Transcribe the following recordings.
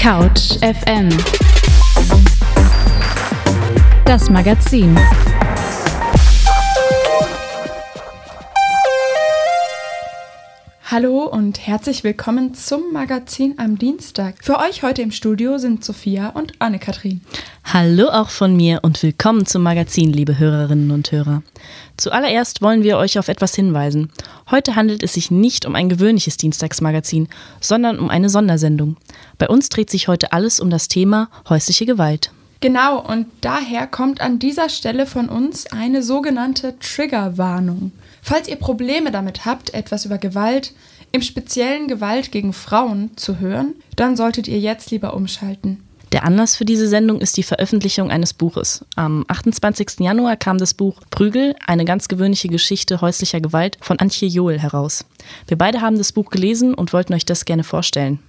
Couch FM Das Magazin Hallo und herzlich willkommen zum Magazin am Dienstag. Für euch heute im Studio sind Sophia und Anne-Kathrin. Hallo auch von mir und willkommen zum Magazin, liebe Hörerinnen und Hörer. Zuallererst wollen wir euch auf etwas hinweisen. Heute handelt es sich nicht um ein gewöhnliches Dienstagsmagazin, sondern um eine Sondersendung. Bei uns dreht sich heute alles um das Thema häusliche Gewalt. Genau, und daher kommt an dieser Stelle von uns eine sogenannte Triggerwarnung. Falls ihr Probleme damit habt, etwas über Gewalt, im speziellen Gewalt gegen Frauen zu hören, dann solltet ihr jetzt lieber umschalten. Der Anlass für diese Sendung ist die Veröffentlichung eines Buches. Am 28. Januar kam das Buch Prügel, eine ganz gewöhnliche Geschichte häuslicher Gewalt von Antje Johl heraus. Wir beide haben das Buch gelesen und wollten euch das gerne vorstellen.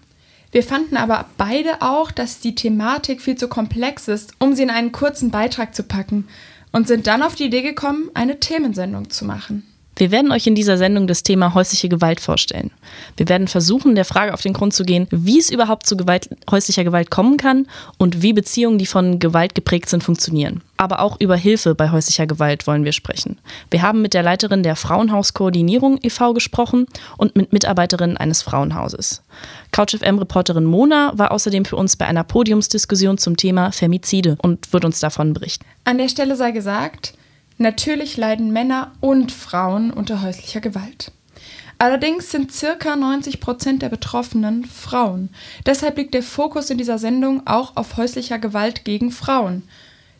Wir fanden aber beide auch, dass die Thematik viel zu komplex ist, um sie in einen kurzen Beitrag zu packen und sind dann auf die Idee gekommen, eine Themensendung zu machen. Wir werden euch in dieser Sendung das Thema häusliche Gewalt vorstellen. Wir werden versuchen, der Frage auf den Grund zu gehen, wie es überhaupt zu Gewalt, häuslicher Gewalt kommen kann und wie Beziehungen, die von Gewalt geprägt sind, funktionieren. Aber auch über Hilfe bei häuslicher Gewalt wollen wir sprechen. Wir haben mit der Leiterin der Frauenhauskoordinierung e.V. gesprochen und mit Mitarbeiterinnen eines Frauenhauses. CouchFM-Reporterin Mona war außerdem für uns bei einer Podiumsdiskussion zum Thema Femizide und wird uns davon berichten. An der Stelle sei gesagt, Natürlich leiden Männer und Frauen unter häuslicher Gewalt. Allerdings sind circa 90 Prozent der Betroffenen Frauen. Deshalb liegt der Fokus in dieser Sendung auch auf häuslicher Gewalt gegen Frauen.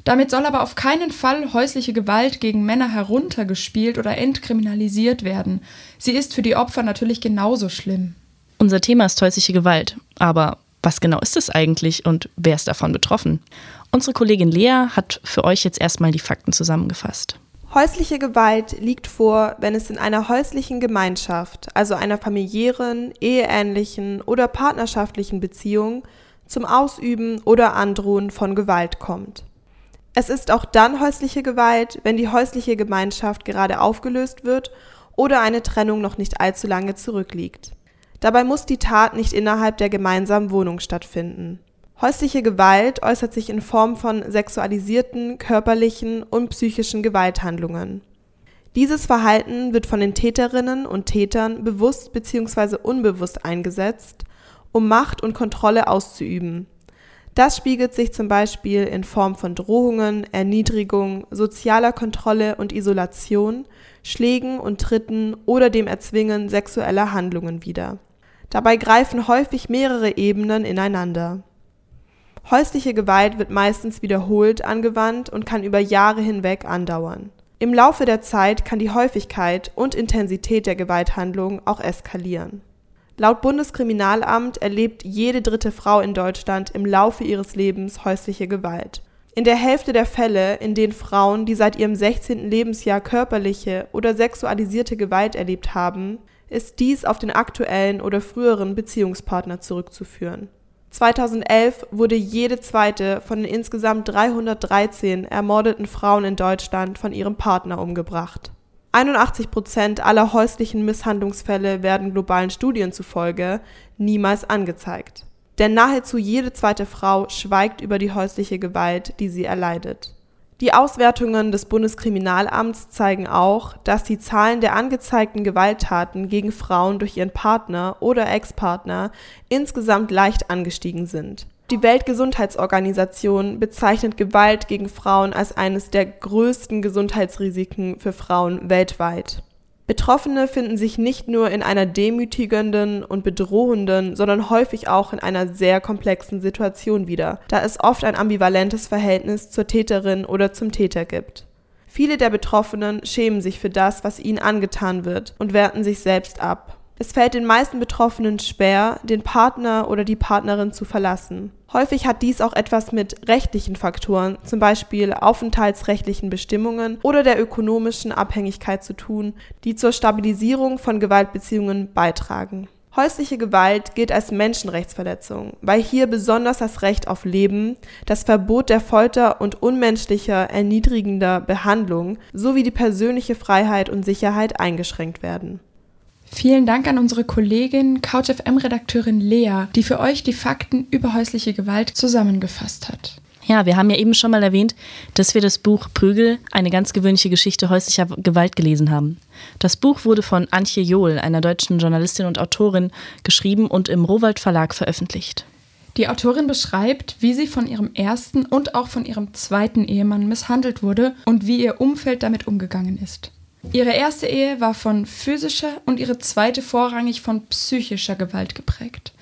Damit soll aber auf keinen Fall häusliche Gewalt gegen Männer heruntergespielt oder entkriminalisiert werden. Sie ist für die Opfer natürlich genauso schlimm. Unser Thema ist häusliche Gewalt. Aber was genau ist es eigentlich und wer ist davon betroffen? Unsere Kollegin Lea hat für euch jetzt erstmal die Fakten zusammengefasst. Häusliche Gewalt liegt vor, wenn es in einer häuslichen Gemeinschaft, also einer familiären, eheähnlichen oder partnerschaftlichen Beziehung, zum Ausüben oder Androhen von Gewalt kommt. Es ist auch dann häusliche Gewalt, wenn die häusliche Gemeinschaft gerade aufgelöst wird oder eine Trennung noch nicht allzu lange zurückliegt. Dabei muss die Tat nicht innerhalb der gemeinsamen Wohnung stattfinden. Häusliche Gewalt äußert sich in Form von sexualisierten, körperlichen und psychischen Gewalthandlungen. Dieses Verhalten wird von den Täterinnen und Tätern bewusst bzw. unbewusst eingesetzt, um Macht und Kontrolle auszuüben. Das spiegelt sich zum Beispiel in Form von Drohungen, Erniedrigung, sozialer Kontrolle und Isolation, Schlägen und Tritten oder dem Erzwingen sexueller Handlungen wider. Dabei greifen häufig mehrere Ebenen ineinander. Häusliche Gewalt wird meistens wiederholt angewandt und kann über Jahre hinweg andauern. Im Laufe der Zeit kann die Häufigkeit und Intensität der Gewalthandlung auch eskalieren. Laut Bundeskriminalamt erlebt jede dritte Frau in Deutschland im Laufe ihres Lebens häusliche Gewalt. In der Hälfte der Fälle, in denen Frauen, die seit ihrem 16. Lebensjahr körperliche oder sexualisierte Gewalt erlebt haben, ist dies auf den aktuellen oder früheren Beziehungspartner zurückzuführen 2011 wurde jede zweite von den insgesamt 313 ermordeten Frauen in Deutschland von ihrem Partner umgebracht. 81 Prozent aller häuslichen Misshandlungsfälle werden globalen Studien zufolge niemals angezeigt. Denn nahezu jede zweite Frau schweigt über die häusliche Gewalt, die sie erleidet die Auswertungen des Bundeskriminalamts zeigen auch, dass die Zahlen der angezeigten Gewalttaten gegen Frauen durch ihren Partner oder Ex-Partner insgesamt leicht angestiegen sind. Die Weltgesundheitsorganisation bezeichnet Gewalt gegen Frauen als eines der größten Gesundheitsrisiken für Frauen weltweit Betroffene finden sich nicht nur in einer demütigenden und bedrohenden, sondern häufig auch in einer sehr komplexen Situation wieder, da es oft ein ambivalentes Verhältnis zur Täterin oder zum Täter gibt. Viele der Betroffenen schämen sich für das, was ihnen angetan wird und werten sich selbst ab. Es fällt den meisten Betroffenen schwer, den Partner oder die Partnerin zu verlassen. Häufig hat dies auch etwas mit rechtlichen Faktoren, zum Beispiel aufenthaltsrechtlichen Bestimmungen oder der ökonomischen Abhängigkeit zu tun, die zur Stabilisierung von Gewaltbeziehungen beitragen. Häusliche Gewalt gilt als Menschenrechtsverletzung, weil hier besonders das Recht auf Leben, das Verbot der Folter und unmenschlicher, erniedrigender Behandlung sowie die persönliche Freiheit und Sicherheit eingeschränkt werden Vielen Dank an unsere Kollegin CouchFM-Redakteurin Lea, die für euch die Fakten über häusliche Gewalt zusammengefasst hat. Ja, wir haben ja eben schon mal erwähnt, dass wir das Buch Prügel, eine ganz gewöhnliche Geschichte häuslicher Gewalt gelesen haben. Das Buch wurde von Antje Johl, einer deutschen Journalistin und Autorin, geschrieben und im Rowold Verlag veröffentlicht. Die Autorin beschreibt, wie sie von ihrem ersten und auch von ihrem zweiten Ehemann misshandelt wurde und wie ihr Umfeld damit umgegangen ist. Ihre erste Ehe war von physischer und ihre zweite vorrangig von psychischer Gewalt geprägt.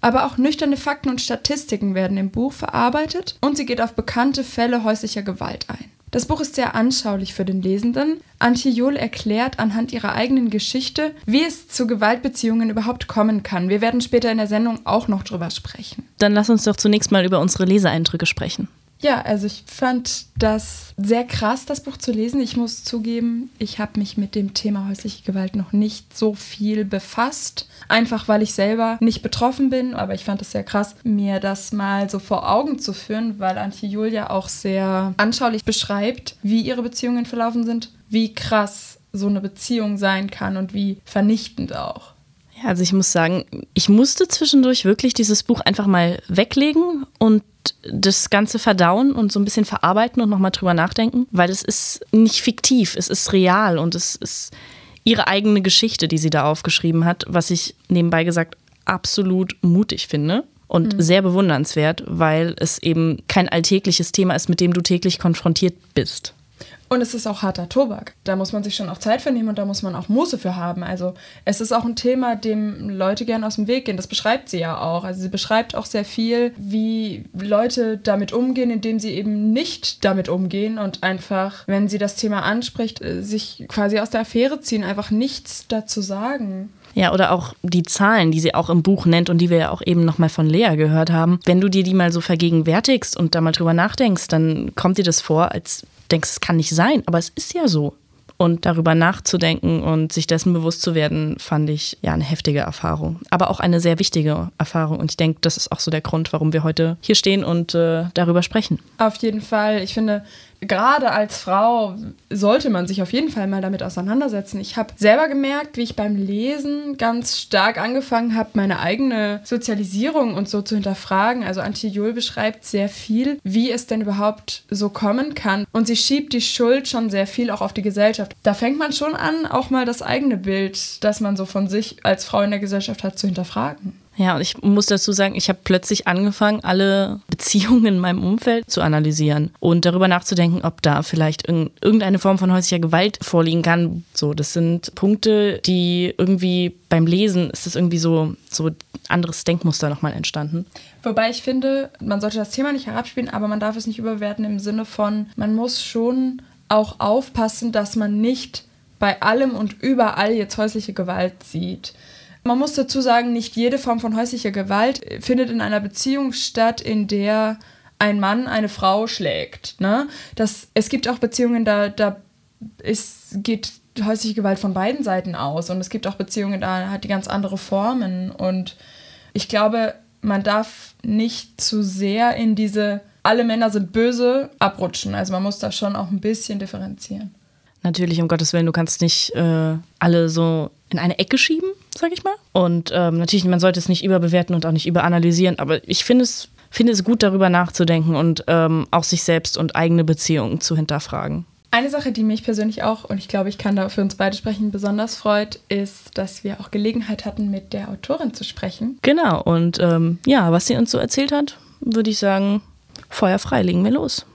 Aber auch nüchterne Fakten und Statistiken werden im Buch verarbeitet und sie geht auf bekannte Fälle häuslicher Gewalt ein. Das Buch ist sehr anschaulich für den Lesenden. Antje Johl erklärt anhand ihrer eigenen Geschichte, wie es zu Gewaltbeziehungen überhaupt kommen kann. Wir werden später in der Sendung auch noch drüber sprechen. Dann lass uns doch zunächst mal über unsere Leseeindrücke sprechen. Ja, also ich fand das sehr krass, das Buch zu lesen. Ich muss zugeben, ich habe mich mit dem Thema häusliche Gewalt noch nicht so viel befasst. Einfach weil ich selber nicht betroffen bin. Aber ich fand es sehr krass, mir das mal so vor Augen zu führen, weil Antje Julia auch sehr anschaulich beschreibt, wie ihre Beziehungen verlaufen sind, wie krass so eine Beziehung sein kann und wie vernichtend auch. Ja, also ich muss sagen, ich musste zwischendurch wirklich dieses Buch einfach mal weglegen und das Ganze verdauen und so ein bisschen verarbeiten und nochmal drüber nachdenken, weil es ist nicht fiktiv, es ist real und es ist ihre eigene Geschichte, die sie da aufgeschrieben hat, was ich nebenbei gesagt absolut mutig finde und mhm. sehr bewundernswert, weil es eben kein alltägliches Thema ist, mit dem du täglich konfrontiert bist. Und es ist auch harter Tobak. Da muss man sich schon auch Zeit für nehmen und da muss man auch Muße für haben. Also es ist auch ein Thema, dem Leute gern aus dem Weg gehen. Das beschreibt sie ja auch. Also sie beschreibt auch sehr viel, wie Leute damit umgehen, indem sie eben nicht damit umgehen und einfach, wenn sie das Thema anspricht, äh, sich quasi aus der Affäre ziehen, einfach nichts dazu sagen. Ja, oder auch die Zahlen, die sie auch im Buch nennt und die wir ja auch eben nochmal von Lea gehört haben. Wenn du dir die mal so vergegenwärtigst und da mal drüber nachdenkst, dann kommt dir das vor, als denkst, es kann nicht sein, aber es ist ja so. Und darüber nachzudenken und sich dessen bewusst zu werden, fand ich ja eine heftige Erfahrung. Aber auch eine sehr wichtige Erfahrung. Und ich denke, das ist auch so der Grund, warum wir heute hier stehen und äh, darüber sprechen. Auf jeden Fall. Ich finde, gerade als Frau sollte man sich auf jeden Fall mal damit auseinandersetzen. Ich habe selber gemerkt, wie ich beim Lesen ganz stark angefangen habe, meine eigene Sozialisierung und so zu hinterfragen. Also Antje Jul beschreibt sehr viel, wie es denn überhaupt so kommen kann. Und sie schiebt die Schuld schon sehr viel auch auf die Gesellschaft. Da fängt man schon an, auch mal das eigene Bild, das man so von sich als Frau in der Gesellschaft hat, zu hinterfragen. Ja, und ich muss dazu sagen, ich habe plötzlich angefangen, alle Beziehungen in meinem Umfeld zu analysieren und darüber nachzudenken, ob da vielleicht irgendeine Form von häuslicher Gewalt vorliegen kann. So, das sind Punkte, die irgendwie beim Lesen ist das irgendwie so so anderes Denkmuster nochmal entstanden. Wobei ich finde, man sollte das Thema nicht herabspielen, aber man darf es nicht überwerten im Sinne von, man muss schon auch aufpassen, dass man nicht bei allem und überall jetzt häusliche Gewalt sieht. Man muss dazu sagen, nicht jede Form von häuslicher Gewalt findet in einer Beziehung statt, in der ein Mann eine Frau schlägt. Ne? Das, es gibt auch Beziehungen, da, da ist, geht häusliche Gewalt von beiden Seiten aus. Und es gibt auch Beziehungen, da hat die ganz andere Formen. Und ich glaube, man darf nicht zu sehr in diese alle Männer sind böse abrutschen. Also man muss da schon auch ein bisschen differenzieren. Natürlich, um Gottes Willen, du kannst nicht äh, alle so in eine Ecke schieben, sag ich mal. Und ähm, natürlich, man sollte es nicht überbewerten und auch nicht überanalysieren, aber ich finde es, finde es gut, darüber nachzudenken und ähm, auch sich selbst und eigene Beziehungen zu hinterfragen. Eine Sache, die mich persönlich auch, und ich glaube, ich kann da für uns beide sprechen, besonders freut, ist, dass wir auch Gelegenheit hatten, mit der Autorin zu sprechen. Genau, und ähm, ja, was sie uns so erzählt hat, würde ich sagen, Feuer frei, legen wir los.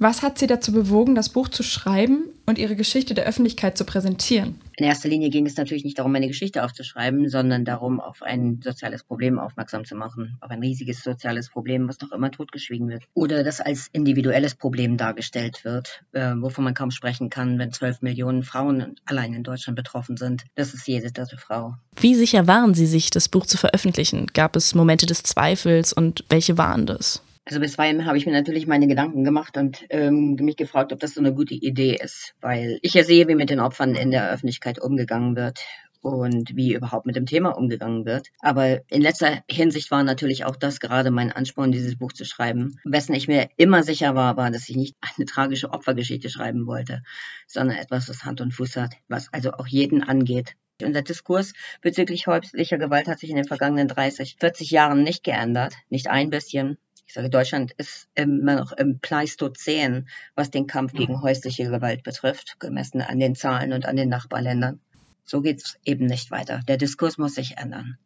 Was hat Sie dazu bewogen, das Buch zu schreiben und Ihre Geschichte der Öffentlichkeit zu präsentieren? In erster Linie ging es natürlich nicht darum, meine Geschichte aufzuschreiben, sondern darum, auf ein soziales Problem aufmerksam zu machen, auf ein riesiges soziales Problem, was noch immer totgeschwiegen wird. Oder das als individuelles Problem dargestellt wird, äh, wovon man kaum sprechen kann, wenn zwölf Millionen Frauen allein in Deutschland betroffen sind. Das ist jede dritte Frau. Wie sicher waren Sie sich, das Buch zu veröffentlichen? Gab es Momente des Zweifels und welche waren das? Also bisweilen habe ich mir natürlich meine Gedanken gemacht und ähm, mich gefragt, ob das so eine gute Idee ist, weil ich ja sehe, wie mit den Opfern in der Öffentlichkeit umgegangen wird und wie überhaupt mit dem Thema umgegangen wird. Aber in letzter Hinsicht war natürlich auch das gerade mein Ansporn, dieses Buch zu schreiben. Wessen ich mir immer sicher war, war, dass ich nicht eine tragische Opfergeschichte schreiben wollte, sondern etwas, was Hand und Fuß hat, was also auch jeden angeht Unser Diskurs bezüglich häuslicher Gewalt hat sich in den vergangenen 30, 40 Jahren nicht geändert, nicht ein bisschen. Ich sage, Deutschland ist immer noch im Pleistozän, was den Kampf gegen häusliche Gewalt betrifft, gemessen an den Zahlen und an den Nachbarländern. So geht es eben nicht weiter. Der Diskurs muss sich ändern.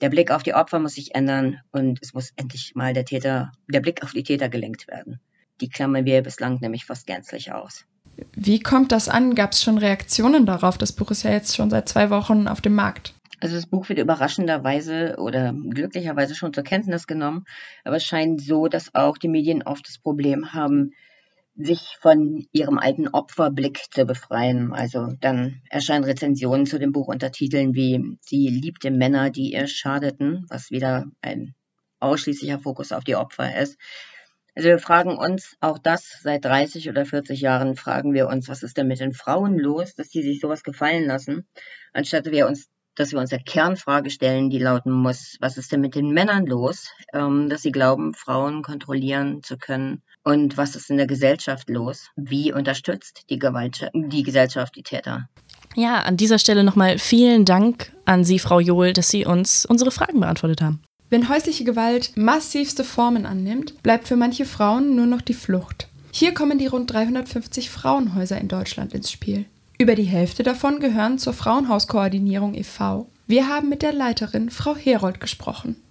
Der Blick auf die Opfer muss sich ändern und es muss endlich mal der Täter, der Blick auf die Täter gelenkt werden. Die klammern wir bislang nämlich fast gänzlich aus. Wie kommt das an? Gab es schon Reaktionen darauf? Das Buch ist ja jetzt schon seit zwei Wochen auf dem Markt. Also das Buch wird überraschenderweise oder glücklicherweise schon zur Kenntnis genommen, aber es scheint so, dass auch die Medien oft das Problem haben, sich von ihrem alten Opferblick zu befreien. Also dann erscheinen Rezensionen zu dem Buch unter Titeln wie Sie liebte Männer, die ihr schadeten, was wieder ein ausschließlicher Fokus auf die Opfer ist. Also wir fragen uns auch das seit 30 oder 40 Jahren fragen wir uns, was ist denn mit den Frauen los, dass die sich sowas gefallen lassen, anstatt wir uns dass wir uns der Kernfrage stellen, die lauten muss, was ist denn mit den Männern los, ähm, dass sie glauben, Frauen kontrollieren zu können und was ist in der Gesellschaft los? Wie unterstützt die, Gewalt, die Gesellschaft die Täter? Ja, an dieser Stelle nochmal vielen Dank an Sie, Frau Johl, dass Sie uns unsere Fragen beantwortet haben. Wenn häusliche Gewalt massivste Formen annimmt, bleibt für manche Frauen nur noch die Flucht. Hier kommen die rund 350 Frauenhäuser in Deutschland ins Spiel. Über die Hälfte davon gehören zur Frauenhauskoordinierung e.V. Wir haben mit der Leiterin Frau Herold gesprochen.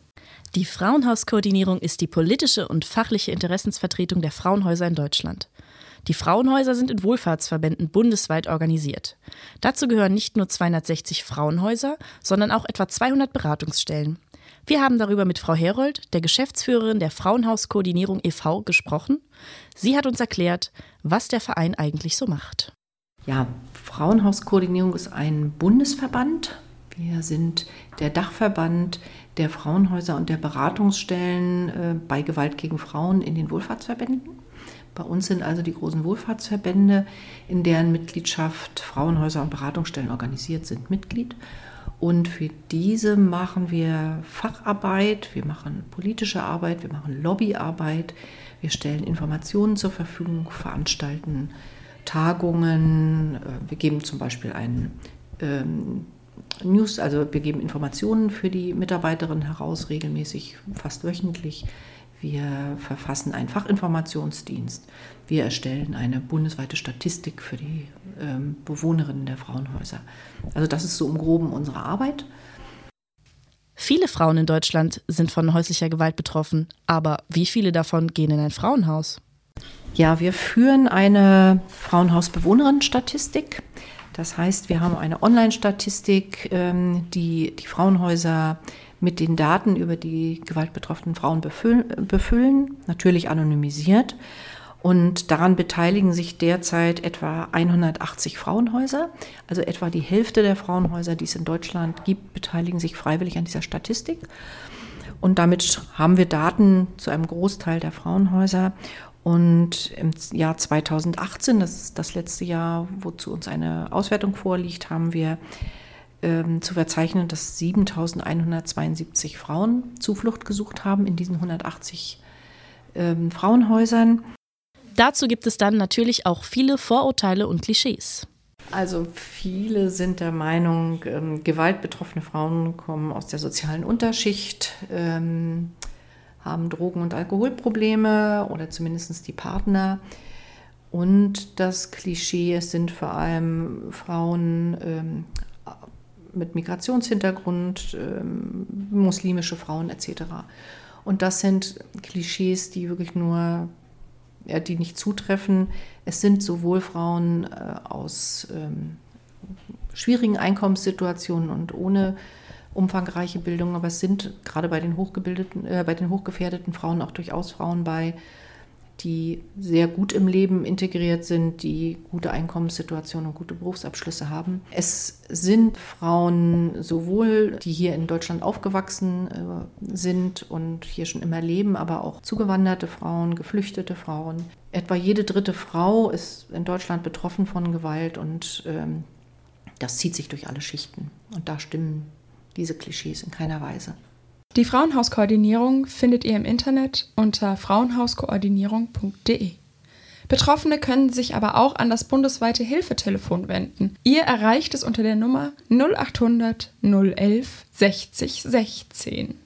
Die Frauenhauskoordinierung ist die politische und fachliche Interessensvertretung der Frauenhäuser in Deutschland. Die Frauenhäuser sind in Wohlfahrtsverbänden bundesweit organisiert. Dazu gehören nicht nur 260 Frauenhäuser, sondern auch etwa 200 Beratungsstellen. Wir haben darüber mit Frau Herold, der Geschäftsführerin der Frauenhauskoordinierung e.V., gesprochen. Sie hat uns erklärt, was der Verein eigentlich so macht. Ja, Frauenhauskoordinierung ist ein Bundesverband. Wir sind der Dachverband der Frauenhäuser und der Beratungsstellen äh, bei Gewalt gegen Frauen in den Wohlfahrtsverbänden. Bei uns sind also die großen Wohlfahrtsverbände, in deren Mitgliedschaft Frauenhäuser und Beratungsstellen organisiert sind, Mitglied. Und für diese machen wir Facharbeit, wir machen politische Arbeit, wir machen Lobbyarbeit, wir stellen Informationen zur Verfügung, veranstalten Tagungen, äh, wir geben zum Beispiel einen ähm, News, also wir geben Informationen für die Mitarbeiterinnen heraus, regelmäßig, fast wöchentlich. Wir verfassen einen Fachinformationsdienst. Wir erstellen eine bundesweite Statistik für die ähm, Bewohnerinnen der Frauenhäuser. Also das ist so im groben unsere Arbeit. Viele Frauen in Deutschland sind von häuslicher Gewalt betroffen, aber wie viele davon gehen in ein Frauenhaus? Ja, wir führen eine Frauenhausbewohnerinnen-Statistik. Das heißt, wir haben eine Online-Statistik, ähm, die die Frauenhäuser mit den Daten über die gewaltbetroffenen Frauen befüllen, natürlich anonymisiert. Und daran beteiligen sich derzeit etwa 180 Frauenhäuser. Also etwa die Hälfte der Frauenhäuser, die es in Deutschland gibt, beteiligen sich freiwillig an dieser Statistik. Und damit haben wir Daten zu einem Großteil der Frauenhäuser. Und im Jahr 2018, das ist das letzte Jahr, wozu uns eine Auswertung vorliegt, haben wir ähm, zu verzeichnen, dass 7172 Frauen Zuflucht gesucht haben in diesen 180 ähm, Frauenhäusern. Dazu gibt es dann natürlich auch viele Vorurteile und Klischees. Also viele sind der Meinung, ähm, gewaltbetroffene Frauen kommen aus der sozialen Unterschicht. Ähm, haben Drogen- und Alkoholprobleme oder zumindest die Partner. Und das Klischee, es sind vor allem Frauen ähm, mit Migrationshintergrund, ähm, muslimische Frauen etc. Und das sind Klischees, die wirklich nur, ja, die nicht zutreffen. Es sind sowohl Frauen äh, aus ähm, schwierigen Einkommenssituationen und ohne umfangreiche Bildung, aber es sind gerade bei den hochgebildeten, äh, bei den hochgefährdeten Frauen auch durchaus Frauen bei, die sehr gut im Leben integriert sind, die gute Einkommenssituationen und gute Berufsabschlüsse haben. Es sind Frauen sowohl, die hier in Deutschland aufgewachsen äh, sind und hier schon immer leben, aber auch zugewanderte Frauen, geflüchtete Frauen. Etwa jede dritte Frau ist in Deutschland betroffen von Gewalt und ähm, das zieht sich durch alle Schichten. Und da stimmen diese Klischees in keiner Weise. Die Frauenhauskoordinierung findet ihr im Internet unter frauenhauskoordinierung.de. Betroffene können sich aber auch an das bundesweite Hilfetelefon wenden. Ihr erreicht es unter der Nummer 0800 011 60 16.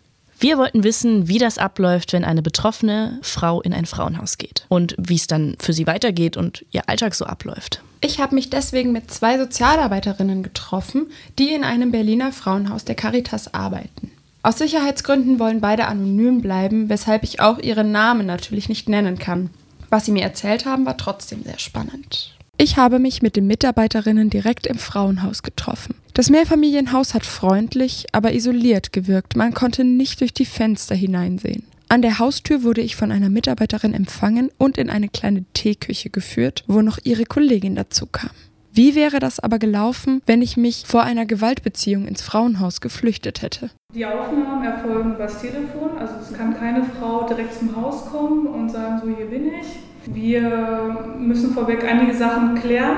Wir wollten wissen, wie das abläuft, wenn eine betroffene Frau in ein Frauenhaus geht und wie es dann für sie weitergeht und ihr Alltag so abläuft. Ich habe mich deswegen mit zwei Sozialarbeiterinnen getroffen, die in einem Berliner Frauenhaus der Caritas arbeiten. Aus Sicherheitsgründen wollen beide anonym bleiben, weshalb ich auch ihren Namen natürlich nicht nennen kann. Was sie mir erzählt haben, war trotzdem sehr spannend. Ich habe mich mit den Mitarbeiterinnen direkt im Frauenhaus getroffen. Das Mehrfamilienhaus hat freundlich, aber isoliert gewirkt. Man konnte nicht durch die Fenster hineinsehen. An der Haustür wurde ich von einer Mitarbeiterin empfangen und in eine kleine Teeküche geführt, wo noch ihre Kollegin dazu kam. Wie wäre das aber gelaufen, wenn ich mich vor einer Gewaltbeziehung ins Frauenhaus geflüchtet hätte? Die Aufnahmen erfolgen übers Telefon, also es kann keine Frau direkt zum Haus kommen und sagen, so hier bin ich. Wir müssen vorweg einige Sachen klären,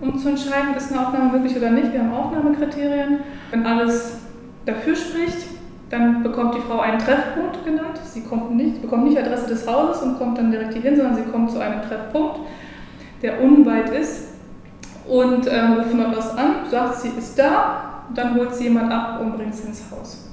um zu entscheiden, ist eine Aufnahme möglich oder nicht. Wir haben Aufnahmekriterien. Wenn alles dafür spricht, dann bekommt die Frau einen Treffpunkt genannt. Sie kommt nicht, bekommt nicht Adresse des Hauses und kommt dann direkt hier hin, sondern sie kommt zu einem Treffpunkt, der unweit ist. Und äh, ruft von dort aus an, sagt, sie ist da, dann holt sie jemand ab und bringt sie ins Haus.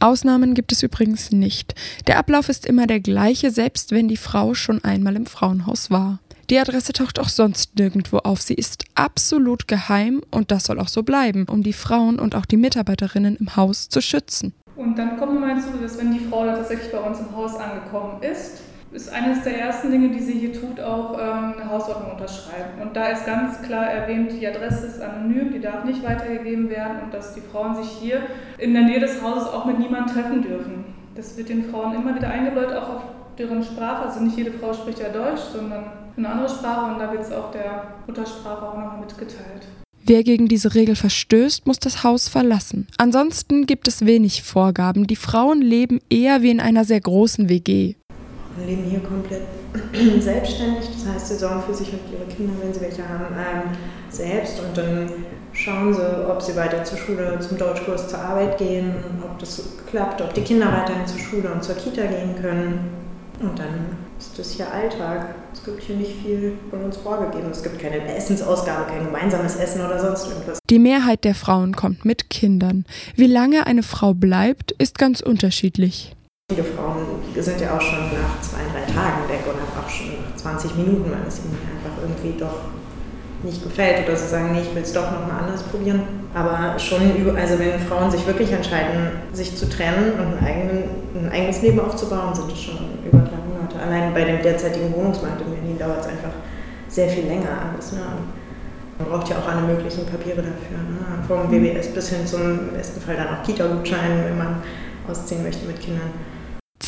Ausnahmen gibt es übrigens nicht. Der Ablauf ist immer der gleiche, selbst wenn die Frau schon einmal im Frauenhaus war. Die Adresse taucht auch sonst nirgendwo auf. Sie ist absolut geheim und das soll auch so bleiben, um die Frauen und auch die Mitarbeiterinnen im Haus zu schützen. Und dann kommen wir mal hinzu, dass wenn die Frau tatsächlich bei uns im Haus angekommen ist, ist eines der ersten Dinge, die sie hier tut, auch ähm, eine Hausordnung unterschreiben. Und da ist ganz klar erwähnt, die Adresse ist anonym, die darf nicht weitergegeben werden und dass die Frauen sich hier in der Nähe des Hauses auch mit niemandem treffen dürfen. Das wird den Frauen immer wieder eingebläut, auch auf deren Sprache. Also nicht jede Frau spricht ja Deutsch, sondern eine andere Sprache und da wird es auch der Muttersprache auch nochmal mitgeteilt. Wer gegen diese Regel verstößt, muss das Haus verlassen. Ansonsten gibt es wenig Vorgaben. Die Frauen leben eher wie in einer sehr großen WG. Leben hier komplett selbstständig, das heißt, sie sorgen für sich und ihre Kinder, wenn sie welche haben, ähm, selbst und dann schauen sie, ob sie weiter zur Schule, zum Deutschkurs, zur Arbeit gehen, ob das klappt, ob die Kinder weiterhin zur Schule und zur Kita gehen können. Und dann ist das hier Alltag. Es gibt hier nicht viel von uns vorgegeben. Es gibt keine Essensausgabe, kein gemeinsames Essen oder sonst irgendwas. Die Mehrheit der Frauen kommt mit Kindern. Wie lange eine Frau bleibt, ist ganz unterschiedlich. Viele Frauen sind ja auch schon nach zwei, drei Tagen weg und auch schon nach 20 Minuten, weil es ihnen einfach irgendwie doch nicht gefällt oder sie sagen, nee, ich will es doch nochmal anders probieren. Aber schon, also wenn Frauen sich wirklich entscheiden, sich zu trennen und ein, eigenen, ein eigenes Leben aufzubauen, sind es schon über drei Monate. Allein bei dem derzeitigen Wohnungsmarkt in Berlin dauert es einfach sehr viel länger alles. Ne? Man braucht ja auch alle möglichen Papiere dafür. Ne? Vom BBS bis hin zum besten Fall dann auch Kita-Gutschein, wenn man ausziehen möchte mit Kindern.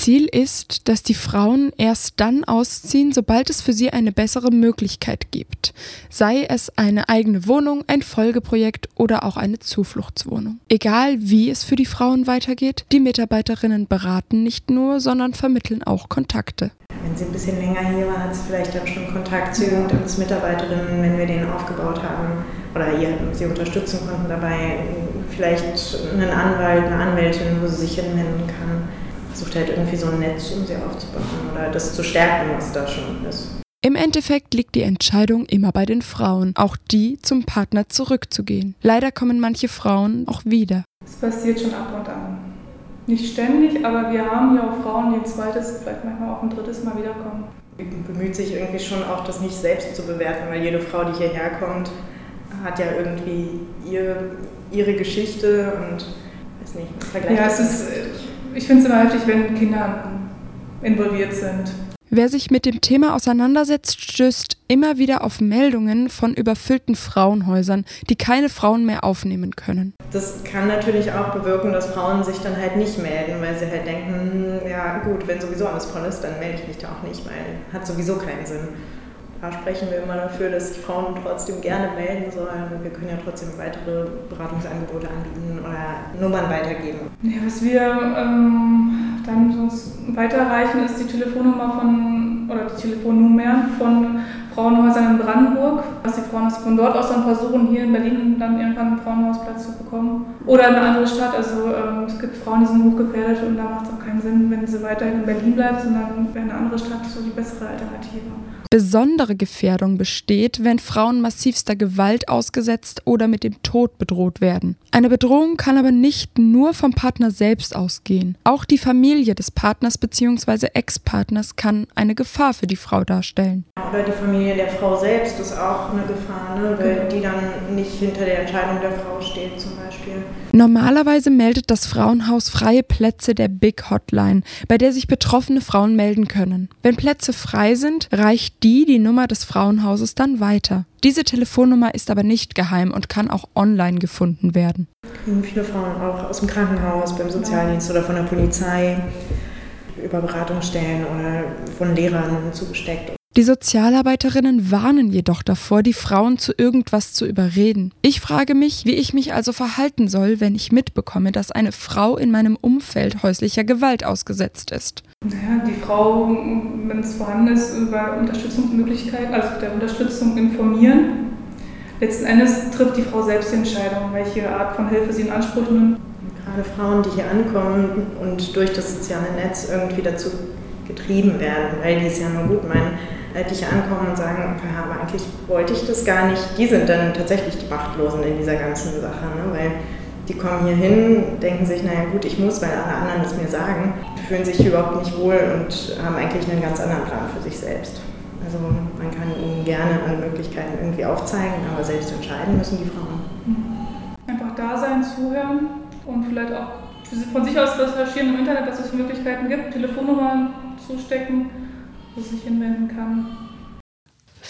Ziel ist, dass die Frauen erst dann ausziehen, sobald es für sie eine bessere Möglichkeit gibt. Sei es eine eigene Wohnung, ein Folgeprojekt oder auch eine Zufluchtswohnung. Egal wie es für die Frauen weitergeht, die Mitarbeiterinnen beraten nicht nur, sondern vermitteln auch Kontakte. Wenn sie ein bisschen länger hier war, hat sie vielleicht dann schon Kontakt zu Jugendamtsmitarbeiterinnen, wenn wir den aufgebaut haben oder ihr, sie unterstützen konnten dabei. Vielleicht einen Anwalt, eine Anwältin, wo sie sich hinwenden kann versucht halt irgendwie so ein Netz, um sie aufzubauen oder das zu stärken, was da schon ist. Im Endeffekt liegt die Entscheidung immer bei den Frauen, auch die zum Partner zurückzugehen. Leider kommen manche Frauen auch wieder. Es passiert schon ab und an. Nicht ständig, aber wir haben hier auch Frauen, die ein zweites, vielleicht manchmal auch ein drittes Mal wiederkommen. Bemüht sich irgendwie schon auch, das nicht selbst zu bewerten, weil jede Frau, die hierher kommt, hat ja irgendwie ihr, ihre Geschichte und weiß nicht, vergleicht. Ja, es ist, ich finde es immer heftig, wenn Kinder involviert sind. Wer sich mit dem Thema auseinandersetzt, stößt immer wieder auf Meldungen von überfüllten Frauenhäusern, die keine Frauen mehr aufnehmen können. Das kann natürlich auch bewirken, dass Frauen sich dann halt nicht melden, weil sie halt denken, ja gut, wenn sowieso alles voll ist, dann melde ich mich da auch nicht, weil hat sowieso keinen Sinn da sprechen wir immer dafür, dass sich Frauen trotzdem gerne melden sollen. Wir können ja trotzdem weitere Beratungsangebote anbieten oder Nummern weitergeben. Ja, was wir ähm, dann weiterreichen, ist die Telefonnummer von oder die Telefonnummer von Frauenhäusern in Brandenburg, dass die Frauen von dort aus dann versuchen, hier in Berlin dann irgendwann einen Frauenhausplatz zu bekommen. Oder in eine andere Stadt. Also ähm, es gibt Frauen, die sind hochgefährdet und da macht es auch keinen Sinn, wenn sie weiterhin in Berlin bleibt, sondern wäre eine andere Stadt so die bessere Alternative. Besondere Gefährdung besteht, wenn Frauen massivster Gewalt ausgesetzt oder mit dem Tod bedroht werden. Eine Bedrohung kann aber nicht nur vom Partner selbst ausgehen. Auch die Familie des Partners bzw. Ex-Partners kann eine Gefahr für die Frau darstellen. Oder die Familie der Frau selbst ist auch eine Gefahr, ne? weil die dann nicht hinter der Entscheidung der Frau steht zum Beispiel. Normalerweise meldet das Frauenhaus freie Plätze der Big Hotline, bei der sich betroffene Frauen melden können. Wenn Plätze frei sind, reicht die die Nummer des Frauenhauses dann weiter. Diese Telefonnummer ist aber nicht geheim und kann auch online gefunden werden. Viele Frauen auch aus dem Krankenhaus, beim Sozialdienst oder von der Polizei über Beratungsstellen oder von Lehrern zugesteckt. Die Sozialarbeiterinnen warnen jedoch davor, die Frauen zu irgendwas zu überreden. Ich frage mich, wie ich mich also verhalten soll, wenn ich mitbekomme, dass eine Frau in meinem Umfeld häuslicher Gewalt ausgesetzt ist. Naja, die Frau, wenn es vorhanden ist, über Unterstützungsmöglichkeiten, also der Unterstützung informieren. Letzten Endes trifft die Frau selbst die Entscheidung, welche Art von Hilfe sie in Anspruch nimmt. Gerade Frauen, die hier ankommen und durch das soziale Netz irgendwie dazu getrieben werden, weil die es ja nur gut meinen, die hier ankommen und sagen, aber eigentlich wollte ich das gar nicht, die sind dann tatsächlich die Machtlosen in dieser ganzen Sache, ne? weil die kommen hier hin, denken sich, naja gut, ich muss, weil alle anderen es mir sagen, fühlen sich überhaupt nicht wohl und haben eigentlich einen ganz anderen Plan für sich selbst. Also man kann ihnen gerne an Möglichkeiten irgendwie aufzeigen, aber selbst entscheiden müssen die Frauen. Einfach da sein, zuhören und vielleicht auch von sich aus recherchieren im Internet, dass es Möglichkeiten gibt, Telefonnummern zustecken, wo sich hinwenden kann.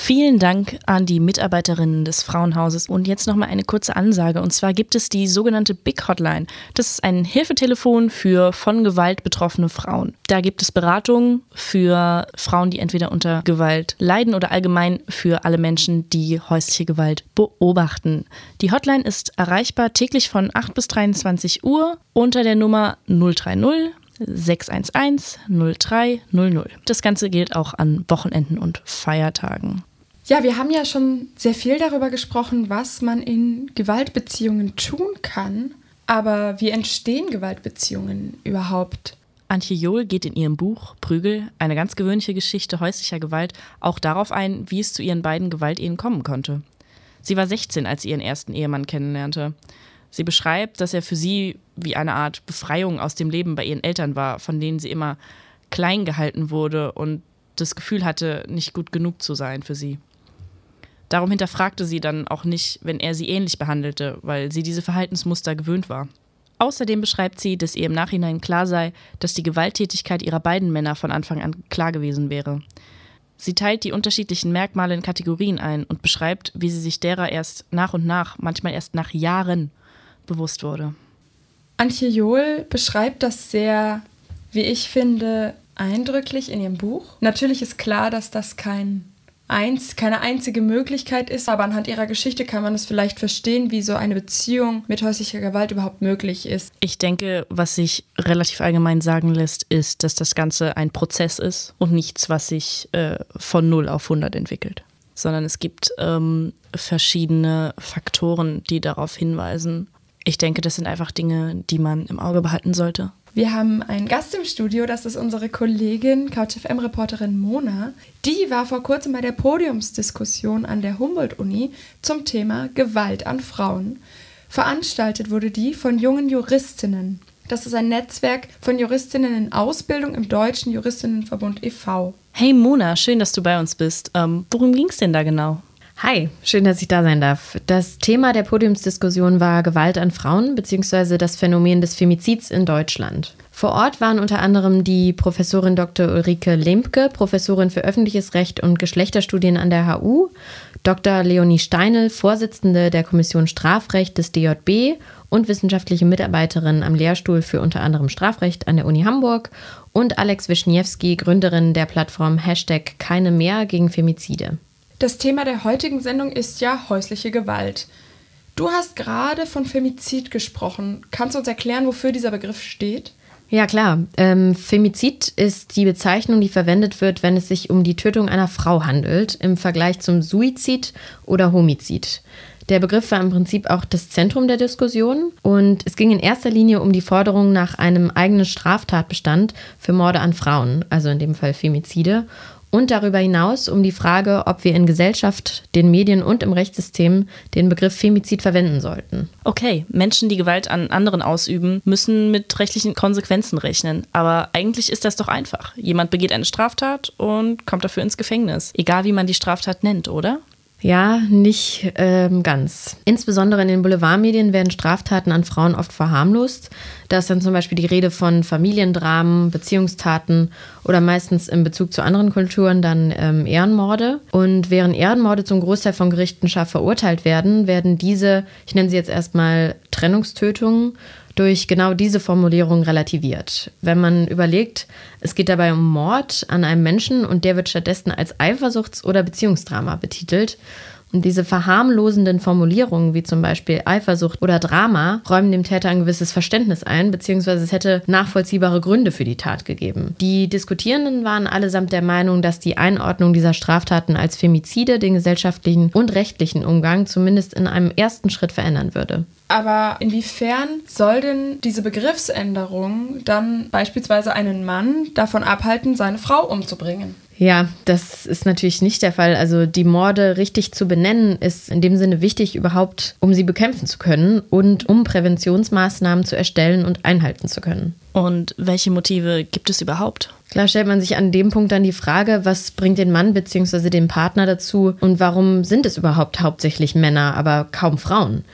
Vielen Dank an die Mitarbeiterinnen des Frauenhauses. Und jetzt nochmal eine kurze Ansage. Und zwar gibt es die sogenannte Big Hotline. Das ist ein Hilfetelefon für von Gewalt betroffene Frauen. Da gibt es Beratungen für Frauen, die entweder unter Gewalt leiden oder allgemein für alle Menschen, die häusliche Gewalt beobachten. Die Hotline ist erreichbar täglich von 8 bis 23 Uhr unter der Nummer 030 611 0300. Das Ganze gilt auch an Wochenenden und Feiertagen. Ja, wir haben ja schon sehr viel darüber gesprochen, was man in Gewaltbeziehungen tun kann. Aber wie entstehen Gewaltbeziehungen überhaupt? Antje Johl geht in ihrem Buch Prügel, eine ganz gewöhnliche Geschichte häuslicher Gewalt, auch darauf ein, wie es zu ihren beiden Gewaltehen kommen konnte. Sie war 16, als sie ihren ersten Ehemann kennenlernte. Sie beschreibt, dass er für sie wie eine Art Befreiung aus dem Leben bei ihren Eltern war, von denen sie immer klein gehalten wurde und das Gefühl hatte, nicht gut genug zu sein für sie. Darum hinterfragte sie dann auch nicht, wenn er sie ähnlich behandelte, weil sie diese Verhaltensmuster gewöhnt war. Außerdem beschreibt sie, dass ihr im Nachhinein klar sei, dass die Gewalttätigkeit ihrer beiden Männer von Anfang an klar gewesen wäre. Sie teilt die unterschiedlichen Merkmale in Kategorien ein und beschreibt, wie sie sich derer erst nach und nach, manchmal erst nach Jahren, bewusst wurde. Antje Johl beschreibt das sehr, wie ich finde, eindrücklich in ihrem Buch. Natürlich ist klar, dass das kein eins, keine einzige Möglichkeit ist, aber anhand ihrer Geschichte kann man es vielleicht verstehen, wie so eine Beziehung mit häuslicher Gewalt überhaupt möglich ist. Ich denke, was sich relativ allgemein sagen lässt, ist, dass das Ganze ein Prozess ist und nichts, was sich äh, von 0 auf 100 entwickelt, sondern es gibt ähm, verschiedene Faktoren, die darauf hinweisen. Ich denke, das sind einfach Dinge, die man im Auge behalten sollte. Wir haben einen Gast im Studio, das ist unsere Kollegin, CouchFM-Reporterin Mona. Die war vor kurzem bei der Podiumsdiskussion an der Humboldt-Uni zum Thema Gewalt an Frauen. Veranstaltet wurde die von jungen Juristinnen. Das ist ein Netzwerk von Juristinnen in Ausbildung im Deutschen Juristinnenverbund e.V. Hey Mona, schön, dass du bei uns bist. Ähm, worum ging es denn da genau? Hi, schön, dass ich da sein darf. Das Thema der Podiumsdiskussion war Gewalt an Frauen bzw. das Phänomen des Femizids in Deutschland. Vor Ort waren unter anderem die Professorin Dr. Ulrike Lempke, Professorin für öffentliches Recht und Geschlechterstudien an der HU, Dr. Leonie Steinel, Vorsitzende der Kommission Strafrecht des DJB und wissenschaftliche Mitarbeiterin am Lehrstuhl für unter anderem Strafrecht an der Uni Hamburg und Alex Wischniewski, Gründerin der Plattform Hashtag Keine mehr gegen Femizide. Das Thema der heutigen Sendung ist ja häusliche Gewalt. Du hast gerade von Femizid gesprochen. Kannst du uns erklären, wofür dieser Begriff steht? Ja, klar. Ähm, Femizid ist die Bezeichnung, die verwendet wird, wenn es sich um die Tötung einer Frau handelt, im Vergleich zum Suizid oder Homizid. Der Begriff war im Prinzip auch das Zentrum der Diskussion und es ging in erster Linie um die Forderung nach einem eigenen Straftatbestand für Morde an Frauen, also in dem Fall Femizide, und darüber hinaus um die Frage, ob wir in Gesellschaft, den Medien und im Rechtssystem den Begriff Femizid verwenden sollten. Okay, Menschen, die Gewalt an anderen ausüben, müssen mit rechtlichen Konsequenzen rechnen. Aber eigentlich ist das doch einfach. Jemand begeht eine Straftat und kommt dafür ins Gefängnis. Egal wie man die Straftat nennt, oder? Ja, nicht ähm, ganz. Insbesondere in den Boulevardmedien werden Straftaten an Frauen oft verharmlost. Da ist dann zum Beispiel die Rede von Familiendramen, Beziehungstaten oder meistens in Bezug zu anderen Kulturen dann ähm, Ehrenmorde. Und während Ehrenmorde zum Großteil von Gerichten scharf verurteilt werden, werden diese, ich nenne sie jetzt erstmal Trennungstötungen, durch genau diese Formulierung relativiert. Wenn man überlegt, es geht dabei um Mord an einem Menschen und der wird stattdessen als Eifersuchts- oder Beziehungsdrama betitelt. Und diese verharmlosenden Formulierungen, wie zum Beispiel Eifersucht oder Drama, räumen dem Täter ein gewisses Verständnis ein, beziehungsweise es hätte nachvollziehbare Gründe für die Tat gegeben. Die Diskutierenden waren allesamt der Meinung, dass die Einordnung dieser Straftaten als Femizide den gesellschaftlichen und rechtlichen Umgang zumindest in einem ersten Schritt verändern würde. Aber inwiefern soll denn diese Begriffsänderung dann beispielsweise einen Mann davon abhalten, seine Frau umzubringen? Ja, das ist natürlich nicht der Fall. Also die Morde richtig zu benennen, ist in dem Sinne wichtig überhaupt, um sie bekämpfen zu können und um Präventionsmaßnahmen zu erstellen und einhalten zu können. Und welche Motive gibt es überhaupt? Klar stellt man sich an dem Punkt dann die Frage, was bringt den Mann bzw. den Partner dazu und warum sind es überhaupt hauptsächlich Männer, aber kaum Frauen?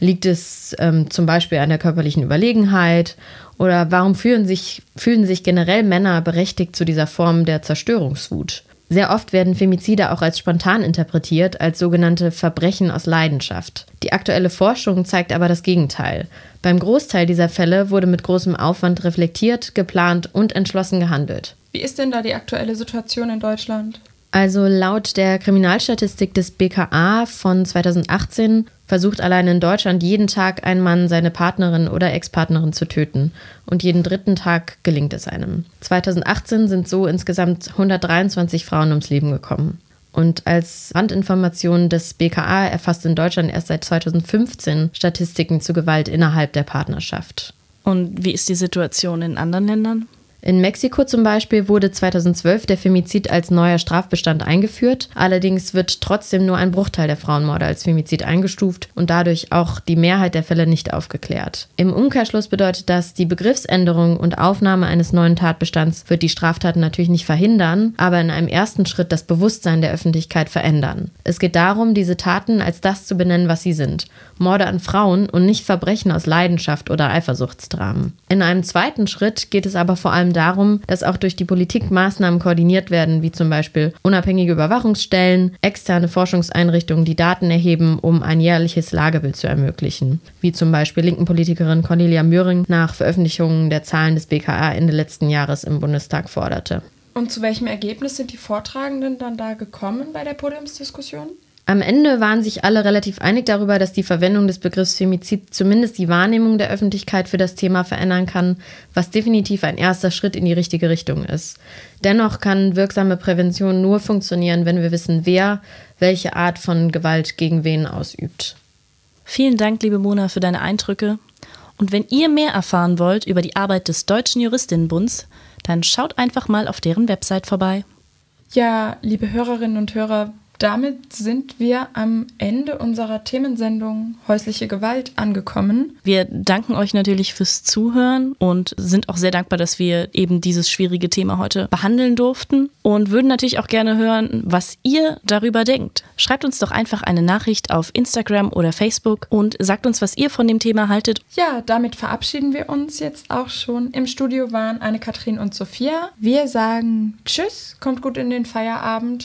Liegt es ähm, zum Beispiel an der körperlichen Überlegenheit? Oder warum fühlen sich, fühlen sich generell Männer berechtigt zu dieser Form der Zerstörungswut? Sehr oft werden Femizide auch als spontan interpretiert, als sogenannte Verbrechen aus Leidenschaft. Die aktuelle Forschung zeigt aber das Gegenteil. Beim Großteil dieser Fälle wurde mit großem Aufwand reflektiert, geplant und entschlossen gehandelt. Wie ist denn da die aktuelle Situation in Deutschland? Also laut der Kriminalstatistik des BKA von 2018 versucht allein in Deutschland jeden Tag ein Mann seine Partnerin oder Ex-Partnerin zu töten und jeden dritten Tag gelingt es einem. 2018 sind so insgesamt 123 Frauen ums Leben gekommen. Und als Randinformation des BKA erfasst in Deutschland erst seit 2015 Statistiken zu Gewalt innerhalb der Partnerschaft. Und wie ist die Situation in anderen Ländern? In Mexiko zum Beispiel wurde 2012 der Femizid als neuer Strafbestand eingeführt. Allerdings wird trotzdem nur ein Bruchteil der Frauenmorde als Femizid eingestuft und dadurch auch die Mehrheit der Fälle nicht aufgeklärt. Im Umkehrschluss bedeutet das, die Begriffsänderung und Aufnahme eines neuen Tatbestands wird die Straftaten natürlich nicht verhindern, aber in einem ersten Schritt das Bewusstsein der Öffentlichkeit verändern. Es geht darum, diese Taten als das zu benennen, was sie sind. Morde an Frauen und nicht Verbrechen aus Leidenschaft oder Eifersuchtsdramen. In einem zweiten Schritt geht es aber vor allem darum, dass auch durch die Politik Maßnahmen koordiniert werden, wie zum Beispiel unabhängige Überwachungsstellen, externe Forschungseinrichtungen, die Daten erheben, um ein jährliches Lagebild zu ermöglichen. Wie zum Beispiel linken Politikerin Cornelia Möhring nach Veröffentlichungen der Zahlen des BKA Ende letzten Jahres im Bundestag forderte. Und zu welchem Ergebnis sind die Vortragenden dann da gekommen bei der Podiumsdiskussion? Am Ende waren sich alle relativ einig darüber, dass die Verwendung des Begriffs Femizid zumindest die Wahrnehmung der Öffentlichkeit für das Thema verändern kann, was definitiv ein erster Schritt in die richtige Richtung ist. Dennoch kann wirksame Prävention nur funktionieren, wenn wir wissen, wer welche Art von Gewalt gegen wen ausübt. Vielen Dank, liebe Mona, für deine Eindrücke. Und wenn ihr mehr erfahren wollt über die Arbeit des Deutschen Juristinnenbunds, dann schaut einfach mal auf deren Website vorbei. Ja, liebe Hörerinnen und Hörer, damit sind wir am Ende unserer Themensendung Häusliche Gewalt angekommen. Wir danken euch natürlich fürs Zuhören und sind auch sehr dankbar, dass wir eben dieses schwierige Thema heute behandeln durften und würden natürlich auch gerne hören, was ihr darüber denkt. Schreibt uns doch einfach eine Nachricht auf Instagram oder Facebook und sagt uns, was ihr von dem Thema haltet. Ja, damit verabschieden wir uns jetzt auch schon. Im Studio waren Anne-Kathrin und Sophia. Wir sagen Tschüss, kommt gut in den Feierabend